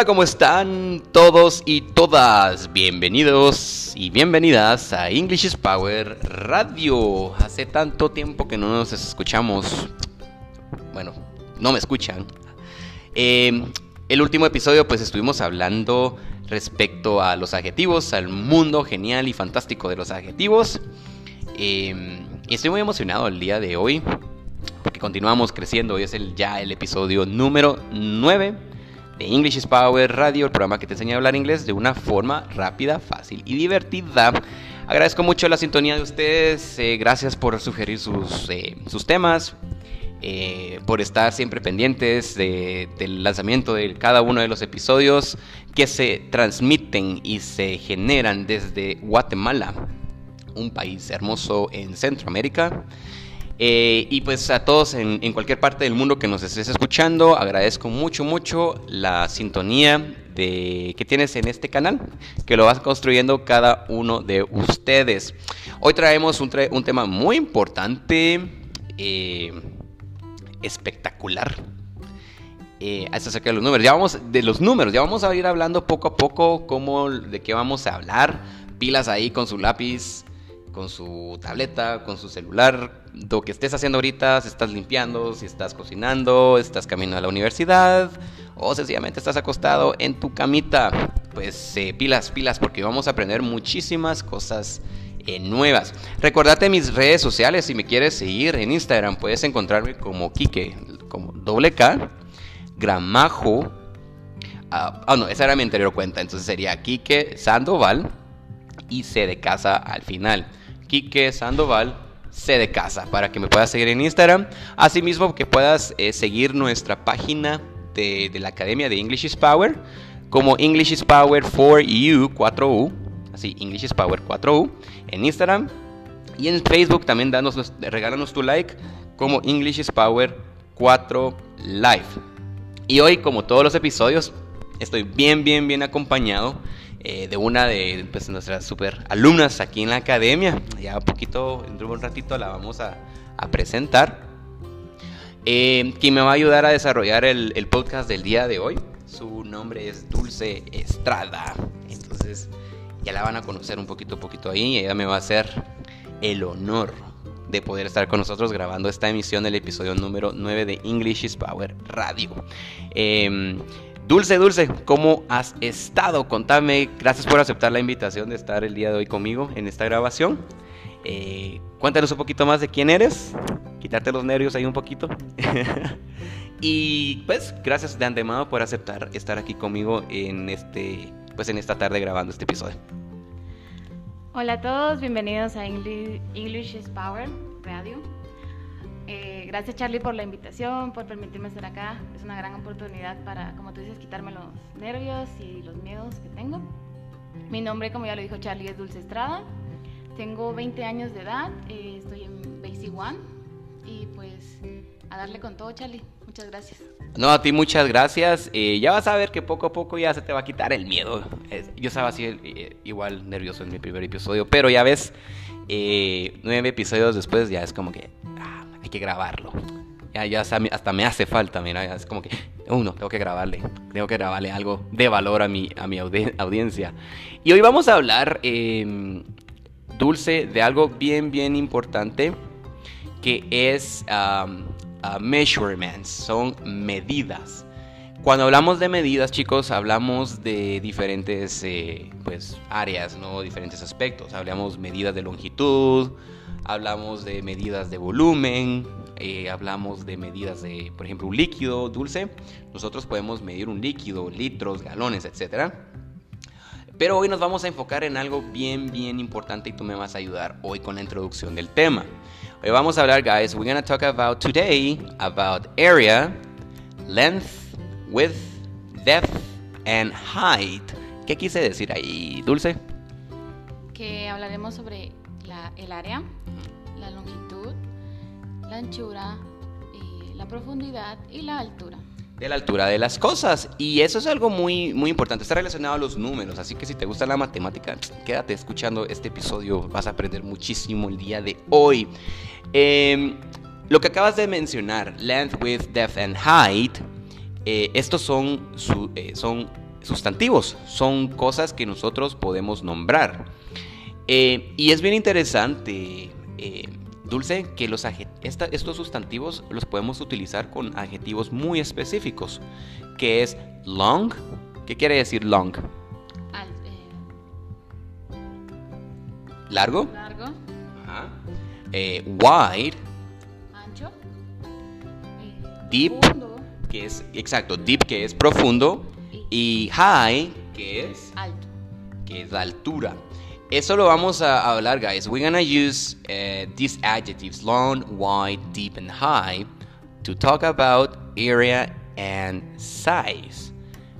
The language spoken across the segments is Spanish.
Hola, ¿cómo están todos y todas? Bienvenidos y bienvenidas a English is Power Radio. Hace tanto tiempo que no nos escuchamos. Bueno, no me escuchan. Eh, el último episodio pues estuvimos hablando respecto a los adjetivos, al mundo genial y fantástico de los adjetivos. Eh, estoy muy emocionado el día de hoy porque continuamos creciendo. Hoy es el, ya el episodio número 9 de English is Power Radio, el programa que te enseña a hablar inglés de una forma rápida, fácil y divertida. Agradezco mucho la sintonía de ustedes, eh, gracias por sugerir sus, eh, sus temas, eh, por estar siempre pendientes del lanzamiento de cada uno de los episodios que se transmiten y se generan desde Guatemala, un país hermoso en Centroamérica. Eh, y pues a todos en, cualquier parte del mundo que nos estés escuchando, agradezco mucho, mucho la sintonía de, que tienes en este canal, que lo vas construyendo cada uno de ustedes. Hoy traemos un, tema muy importante, eh, espectacular. Eh, acerca de los números. Ya vamos de los números, ya vamos a ir hablando poco a poco cómo, de qué vamos a hablar. Pilas ahí con su lápiz, con su tableta, con su celular, lo que estés haciendo ahorita, si estás limpiando, si estás cocinando, estás caminando a la universidad o sencillamente estás acostado en tu camita, pues eh, pilas, pilas, porque vamos a aprender muchísimas cosas eh, nuevas. Recordate mis redes sociales, si me quieres seguir en Instagram, puedes encontrarme como Kike, como doble K, Gramajo. Ah, oh, no, esa era mi anterior cuenta, entonces sería Kike Sandoval y C de casa al final. Quique Sandoval, C de casa, para que me puedas seguir en Instagram. Asimismo, que puedas eh, seguir nuestra página de, la Academia de English is Power, como English is Power for You 4U, así, English is Power 4U, en Instagram. Y en Facebook también danos, regálanos tu like, como English is Power 4 Live. Y hoy, como todos los episodios, estoy bien, bien, bien acompañado eh, de una de pues, nuestras super alumnas aquí en la academia. Ya un poquito, dentro de un ratito la vamos a, presentar. Eh, quien me va a ayudar a desarrollar el, podcast del día de hoy. Su nombre es Dulce Estrada. Entonces ya la van a conocer un poquito, poquito ahí. Y ella me va a hacer el honor de poder estar con nosotros grabando esta emisión del episodio número 9 de English is Power Radio. Eh, Dulce, Dulce, ¿cómo has estado? Contame, gracias por aceptar la invitación de estar el día de hoy conmigo en esta grabación. Eh, cuéntanos un poquito más de quién eres, quitarte los nervios ahí un poquito. y pues, gracias de antemano por aceptar estar aquí conmigo en, este, pues, en esta tarde grabando este episodio. Hola a todos, bienvenidos a English is Power Radio. Eh, gracias Charlie por la invitación, por permitirme estar acá. Es una gran oportunidad para, como tú dices, quitarme los nervios y los miedos que tengo. Mi nombre, como ya lo dijo Charlie, es Dulce Estrada. Tengo 20 años de edad, eh, estoy en Basic One y pues a darle con todo, Charlie. Muchas gracias. No, a ti muchas gracias. Eh, ya vas a ver que poco a poco ya se te va a quitar el miedo. yo estaba así igual nervioso en mi primer episodio, pero ya ves, nueve episodios después ya es como que que grabarlo. Ya, ya hasta me hace falta, mira, es como que, uno, tengo que grabarle, tengo que grabarle algo de valor a mi, a mi audiencia. Y hoy vamos a hablar, em, Dulce, de algo bien, bien importante, que es measurements, son medidas. Cuando hablamos de medidas, chicos, hablamos de diferentes eh, pues, áreas, ¿no? diferentes aspectos. Hablamos medidas de longitud, hablamos de medidas de volumen, eh, hablamos de medidas de, por ejemplo, un líquido dulce. Nosotros podemos medir un líquido, litros, galones, etc. Pero hoy nos vamos a enfocar en algo bien, bien importante y tú me vas a ayudar hoy con la introducción del tema. Hoy vamos a hablar, guys, we're going to talk about today about area, length, width, depth and height. ¿Qué quise decir ahí, Dulce? Que hablaremos sobre el área, la longitud, la anchura, la profundidad y la altura. De la altura de las cosas. Y eso es algo muy, muy importante. Está relacionado a los números. Así que si te gusta la matemática, quédate escuchando este episodio. Vas a aprender muchísimo el día de hoy. Em, lo que acabas de mencionar, length, width, depth and height, eh, estos son, eh, son sustantivos, son cosas que nosotros podemos nombrar. Eh, y es bien interesante, eh, Dulce, que los estos sustantivos los podemos utilizar con adjetivos muy específicos, que es long. ¿Qué quiere decir long? largo. Largo. wide. Ancho. deep. Que es, exacto, deep que es profundo. Y high que es... Alto. Que es la altura. Eso lo vamos a hablar, guys. We're gonna use uh, these adjectives, long, wide, deep, and high, to talk about area and size.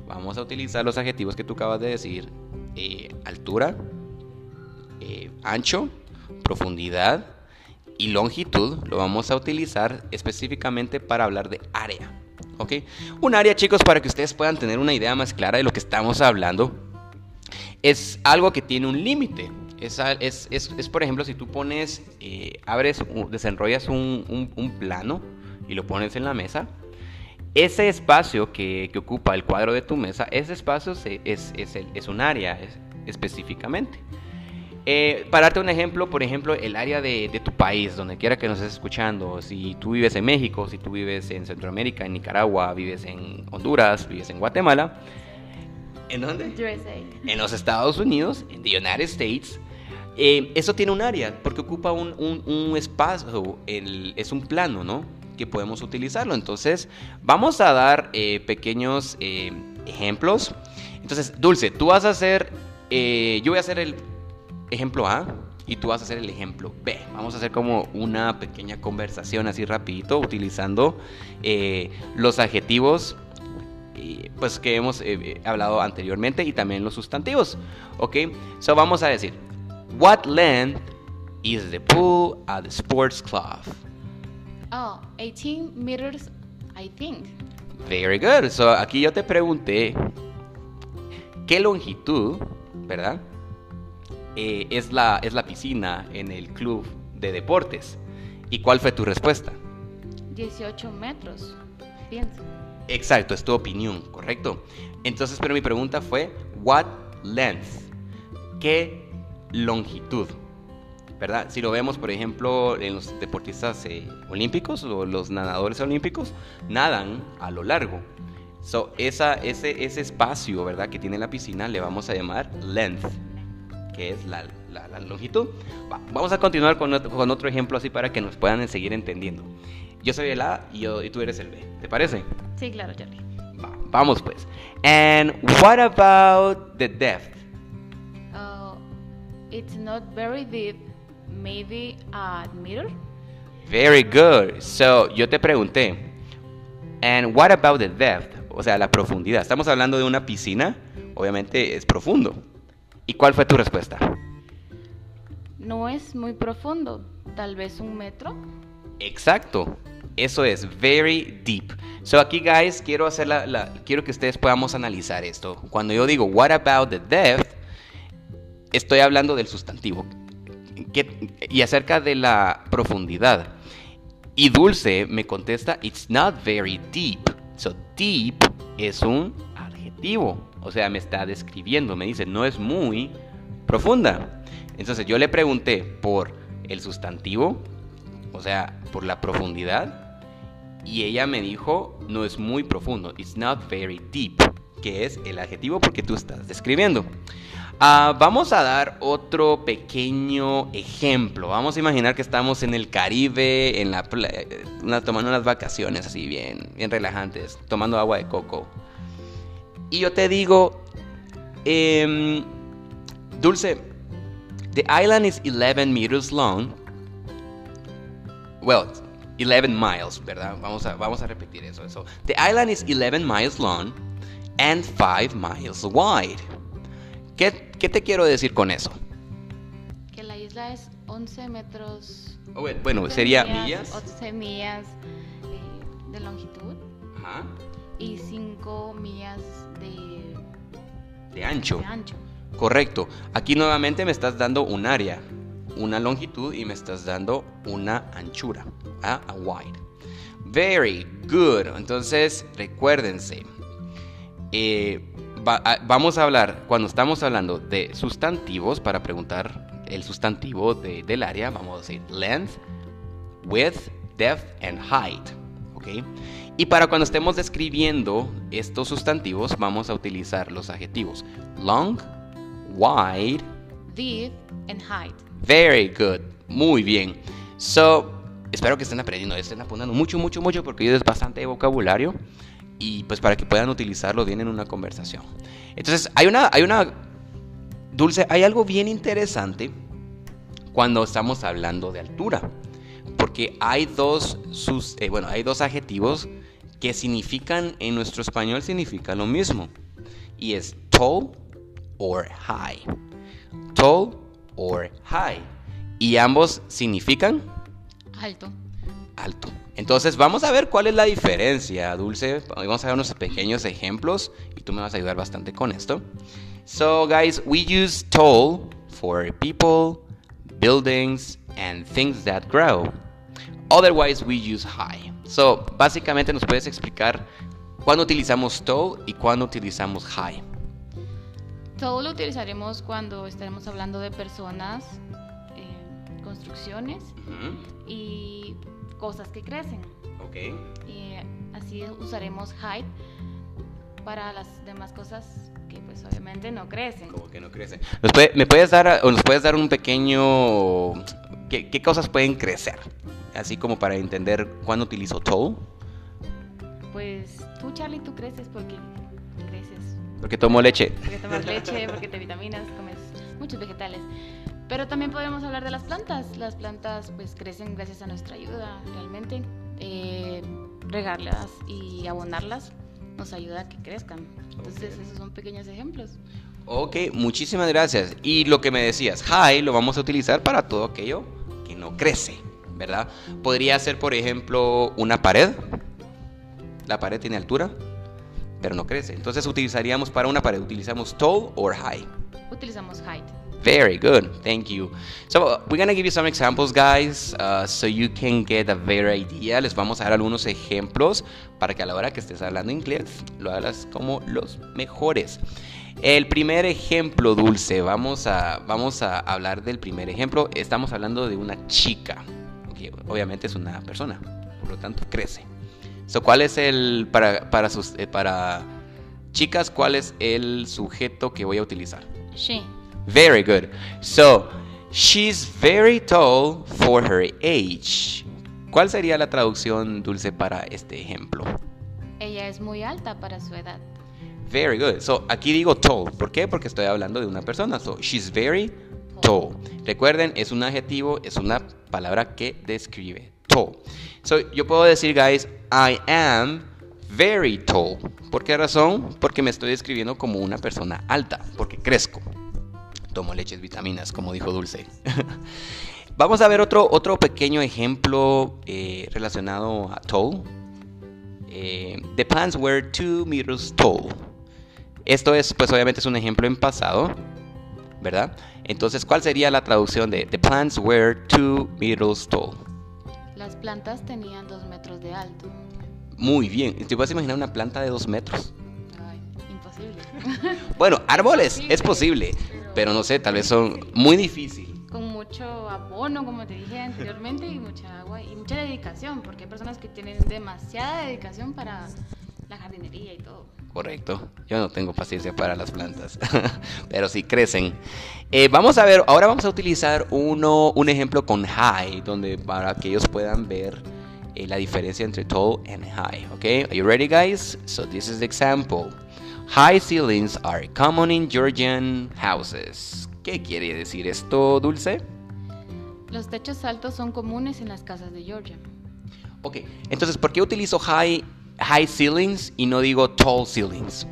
Vamos a utilizar los adjetivos que tú acabas de decir. Eh, altura, eh, ancho, profundidad y longitud. Lo vamos a utilizar específicamente para hablar de área. ¿Ok? Un área, chicos, para que ustedes puedan tener una idea más clara de lo que estamos hablando es algo que tiene un límite. Es, es, por ejemplo, si tú pones, eh, abres, desenrollas un, plano y lo pones en la mesa, ese espacio que, ocupa el cuadro de tu mesa, ese espacio es, es, un área específicamente. Eh, para darte un ejemplo, por ejemplo, el área de, de, tu país, donde quiera que nos estés escuchando, si tú vives en México, si tú vives en Centroamérica, en Nicaragua, vives en Honduras, vives en Guatemala, ¿En dónde? USA. En los Estados Unidos, en the United States. Eh, eso tiene un área, porque ocupa un, un, espacio, el, es un plano, ¿no? Que podemos utilizarlo. Entonces, vamos a dar eh, pequeños eh, ejemplos. Entonces, Dulce, tú vas a hacer, yo voy a hacer el ejemplo A y tú vas a hacer el ejemplo B. Vamos a hacer como una pequeña conversación así rapidito, utilizando los adjetivos pues que hemos eh, eh, hablado anteriormente y también los sustantivos. Ok, so vamos a decir, what length is the pool at the sports club? Oh, 18 meters, I think. Very good. So aquí yo te pregunté qué longitud, ¿verdad? Eh, es, la, es la piscina en el club de deportes. ¿Y cuál fue tu respuesta? 18 metros, pienso. Exacto, es tu opinión, correcto. Entonces, pero mi pregunta fue, what length? ¿Qué longitud? ¿Verdad? Si lo vemos, por ejemplo, en los deportistas eh, olímpicos o los nadadores olímpicos, nadan a lo largo. So, esa, ese, ese espacio, ¿verdad? Que tiene la piscina le vamos a llamar length, que es la, longitud. vamos a continuar con otro, con otro ejemplo así para que nos puedan seguir entendiendo. Yo soy el A y, yo, y tú eres el B. ¿Te parece? Sí, claro, Charlie. vamos pues. And what about the depth? Uh, it's not very deep. Maybe a meter. Very good. So, yo te pregunté. And what about the depth? O sea, la profundidad. Estamos hablando de una piscina. Obviamente es profundo. ¿Y cuál fue tu respuesta? No es muy profundo. Tal vez un metro. Exacto. Eso es very deep. So aquí, guys, quiero hacer la, quiero que ustedes podamos analizar esto. Cuando yo digo what about the depth, estoy hablando del sustantivo y acerca de la profundidad. Y Dulce me contesta it's not very deep. So deep es un adjetivo, o sea, me está describiendo, me dice no es muy profunda. Entonces yo le pregunté por el sustantivo, o sea, por la profundidad y ella me dijo, no es muy profundo, it's not very deep, que es el adjetivo porque tú estás describiendo. Ah, vamos a dar otro pequeño ejemplo. Vamos a imaginar que estamos en el Caribe, en la una, tomando unas vacaciones así bien, bien relajantes, tomando agua de coco. Y yo te digo, em, Dulce, the island is 11 meters long. Well, 11 miles, ¿verdad? Vamos a, vamos a repetir eso, eso. The island is 11 miles long and 5 miles wide. ¿Qué, ¿Qué, te quiero decir con eso? Que la isla es 11 metros. Oh, bueno, sería millas. 11 millas eh, de longitud. Ajá. Y 5 millas de, de ancho. De ancho. Correcto. Aquí nuevamente me estás dando un área una longitud y me estás dando una anchura, a wide. Very good. Entonces, recuérdense. Eh, va- a- vamos a hablar, cuando estamos hablando de sustantivos, para preguntar el sustantivo de- del área, vamos a decir length, width, depth and height. ¿ok? Y para cuando estemos describiendo estos sustantivos, vamos a utilizar los adjetivos long, wide, Deep and height. Very good. Muy bien. So, espero que estén aprendiendo, estén apuntando mucho, mucho, mucho, porque es bastante vocabulario. Y pues para que puedan utilizarlo bien en una conversación. Entonces, hay una, hay una, Dulce, hay algo bien interesante cuando estamos hablando de altura. Porque hay dos, sus, eh, bueno, hay dos adjetivos que significan, en nuestro español significa lo mismo. Y es tall or high tall or high. Y ambos significan Alto. alto. Entonces vamos a ver cuál es la diferencia, Dulce. Vamos a ver unos pequeños ejemplos y tú me vas a ayudar bastante con esto. So guys, we use tall for people, buildings and things that grow. Otherwise we use high. So básicamente nos puedes explicar cuándo utilizamos tall y cuándo utilizamos high. Todo lo utilizaremos cuando estaremos hablando de personas, eh, construcciones y cosas que crecen. Ok. Y así usaremos height para las demás cosas que pues obviamente no crecen. Como que no crece. ¿Nos puede- ¿Me puedes dar o nos puedes dar un pequeño qué, qué cosas pueden crecer? Así como para entender cuándo utilizo tall. Pues tú Charlie, tú creces porque Porque tomo leche. porque tomas leche, porque te vitaminas, comes muchos vegetales. Pero también podemos hablar de las plantas. Las plantas pues crecen gracias a nuestra ayuda realmente. Eh, regarlas y abonarlas nos ayuda a que crezcan. Entonces Ok. esos son pequeños ejemplos. Ok, muchísimas gracias. Y lo que me decías, high lo vamos a utilizar para todo aquello que no crece, ¿verdad? Podría ser, por ejemplo, una pared. La pared tiene altura, pero no crece. Entonces utilizaríamos para una pared, utilizamos tall or high. Utilizamos height. Very good, thank you. So uh, we're gonna give you some examples, guys, uh, so you can get a better idea. Les vamos a dar algunos ejemplos para que a la hora que estés hablando inglés lo hagas como los mejores. El primer ejemplo, Dulce, vamos a, vamos a hablar del primer ejemplo. Estamos hablando de una chica. Ok, Obviamente es una persona, por lo tanto crece. So, ¿Cuál es el, para, para, sus, eh, para chicas, cuál es el sujeto que voy a utilizar? She. Very good. So, she's very tall for her age. ¿Cuál sería la traducción dulce para este ejemplo? Ella es muy alta para su edad. Very good. So, aquí digo tall. ¿Por qué? Porque estoy hablando de una persona. So, she's very tall. Recuerden, es un adjetivo, es una palabra que describe. Tall. So, yo puedo decir, guys, I am very tall. ¿Por qué razón? Porque me estoy describiendo como una persona alta, porque crezco. Tomo leches, vitaminas, como dijo Dulce. Vamos a ver otro, otro pequeño ejemplo eh, relacionado a tall. Eh, the plants were two meters tall. Esto es, pues obviamente es un ejemplo en pasado, ¿verdad? Entonces, ¿cuál sería la traducción de The plants were two meters tall? Las plantas tenían dos metros de alto. Muy bien. ¿Te puedes imaginar una planta de dos metros? Ay, imposible. Bueno, árboles, Sí, es posible, pero no sé, tal vez son muy difícil. Con mucho abono, como te dije anteriormente, y mucha agua y mucha dedicación, porque hay personas que tienen demasiada dedicación para la jardinería y todo. Correcto. Yo no tengo paciencia para las plantas, pero sí crecen. Eh, vamos a ver, ahora vamos a utilizar uno, un ejemplo con high, donde para que ellos puedan ver eh, la diferencia entre tall and high. Okay, are you ready, guys? So this is the example. High ceilings are common in Georgian houses. ¿Qué quiere decir esto, Dulce? Los techos altos son comunes en las casas de Georgia, Ok, entonces, ¿por qué utilizo high, high ceilings y no digo tall ceilings?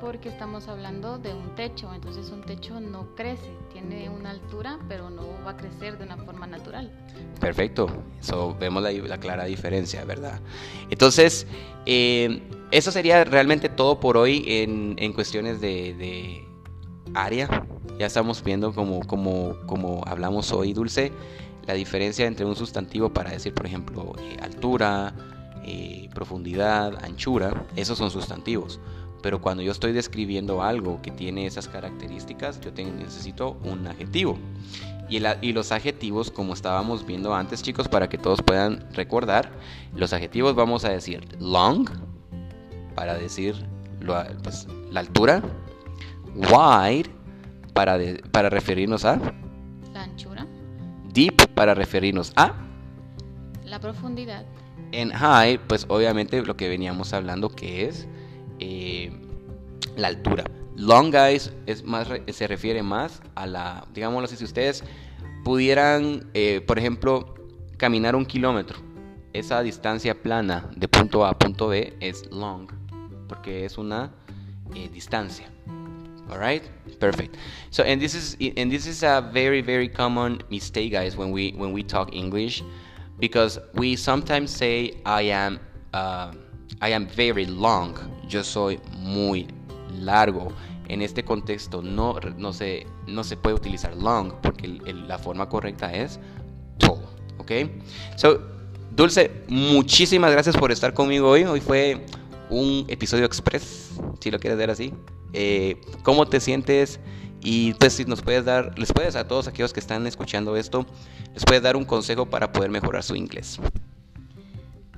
porque estamos hablando de un techo, entonces un techo no crece, tiene una altura, pero no va a crecer de una forma natural. Perfecto, so, vemos la, la clara diferencia, ¿verdad? Entonces, eh, eso sería realmente todo por hoy en, en cuestiones de, de área. Ya estamos viendo como, como, como hablamos hoy, Dulce, la diferencia entre un sustantivo para decir, por ejemplo, eh, altura, eh, profundidad, anchura, esos son sustantivos. pero cuando yo estoy describiendo algo que tiene esas características, yo necesito un adjetivo. Y, y, los adjetivos, como estábamos viendo antes, chicos, para que todos puedan recordar, los adjetivos vamos a decir long, para decir pues, la altura, wide, para, para referirnos a la anchura, deep, para referirnos a la profundidad, en high, pues obviamente lo que veníamos hablando que es eh, la altura. Long guys es más, se refiere más a la, digámoslo así, si ustedes pudieran, eh, por ejemplo, caminar un kilómetro, esa distancia plana de punto A a punto B es long, porque es una eh, distancia. Alright, perfect. So, and this is and this is a very very common mistake, guys, when we when we talk English, because we sometimes say I am uh, I am very long. Yo soy muy largo. En este contexto no, no, se, no se puede utilizar long porque la forma correcta es tall. ¿Ok? So, Dulce, muchísimas gracias por estar conmigo hoy. Hoy fue un episodio express, si lo quieres ver así. Eh, ¿Cómo te sientes? Y pues si nos puedes dar, les puedes a todos aquellos que están escuchando esto, les puedes dar un consejo para poder mejorar su inglés.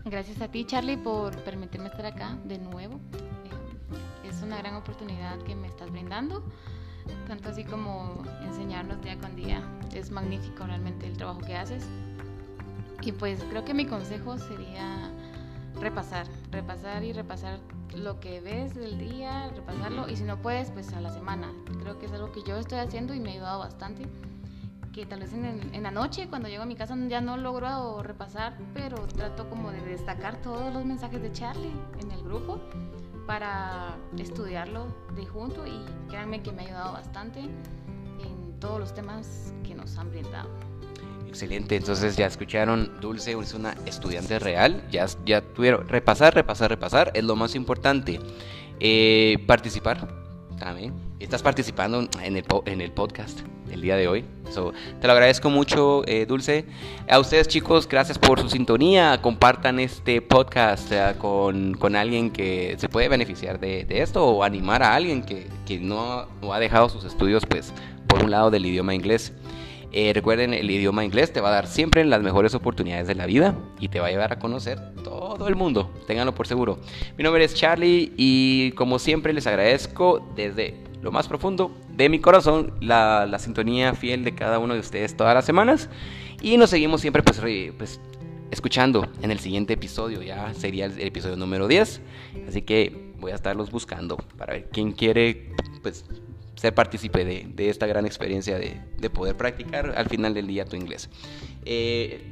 Gracias a ti, Charlie, por permitirme estar acá de nuevo. Eh, es una gran oportunidad que me estás brindando, tanto así como enseñarnos día con día. Es magnífico realmente el trabajo que haces. Y pues creo que mi consejo sería repasar, repasar y repasar lo que ves del día, repasarlo y si no puedes, pues a la semana. Creo que es algo que yo estoy haciendo y me ha ayudado bastante. Que tal vez en, la noche, cuando llego a mi casa, ya no logro repasar, pero trato como de destacar todos los mensajes de Charlie en el grupo para estudiarlo de junto y créanme que me ha ayudado bastante en todos los temas que nos han brindado. Excelente, entonces ya escucharon, Dulce es una estudiante real, ya, ya tuvieron, repasar, repasar, repasar, es lo más importante. Eh, participar también. Estás participando en el, en el podcast el día de hoy. te lo agradezco mucho, eh, Dulce. A ustedes, chicos, gracias por su sintonía. Compartan este podcast eh, con, con, alguien que se puede beneficiar de, de esto o animar a alguien que, que no, no, ha dejado sus estudios, pues, por un lado del idioma inglés. Eh, recuerden, el idioma inglés te va a dar siempre las mejores oportunidades de la vida y te va a llevar a conocer todo el mundo. Ténganlo por seguro. Mi nombre es Charlie y como siempre les agradezco desde lo más profundo de mi corazón la, sintonía fiel de cada uno de ustedes todas las semanas. Y nos seguimos siempre pues, pues escuchando en el siguiente episodio. Ya sería el episodio número 10. Así que voy a estarlos buscando para ver quién quiere pues ser partícipe de, esta gran experiencia de, poder practicar al final del día tu inglés. Eh,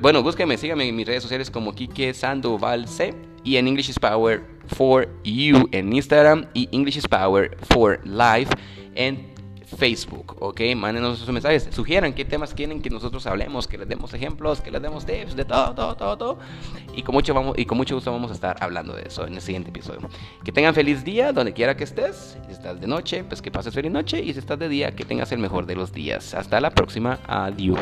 bueno, búsquenme, síganme en mis redes sociales como Kike Sandoval C y en English is Power for You en Instagram y English is Power for Life en Facebook, ¿ok? Mándenos sus mensajes, sugieran qué temas quieren que nosotros hablemos, que les demos ejemplos, que les demos tips, de todo, todo, todo, todo. Y con mucho, vamos, y con mucho gusto vamos a estar hablando de eso en el siguiente episodio. Que tengan feliz día donde quiera que estés. Si estás de noche, pues que pases feliz noche. Y si estás de día, que tengas el mejor de los días. Hasta la próxima. Adiós.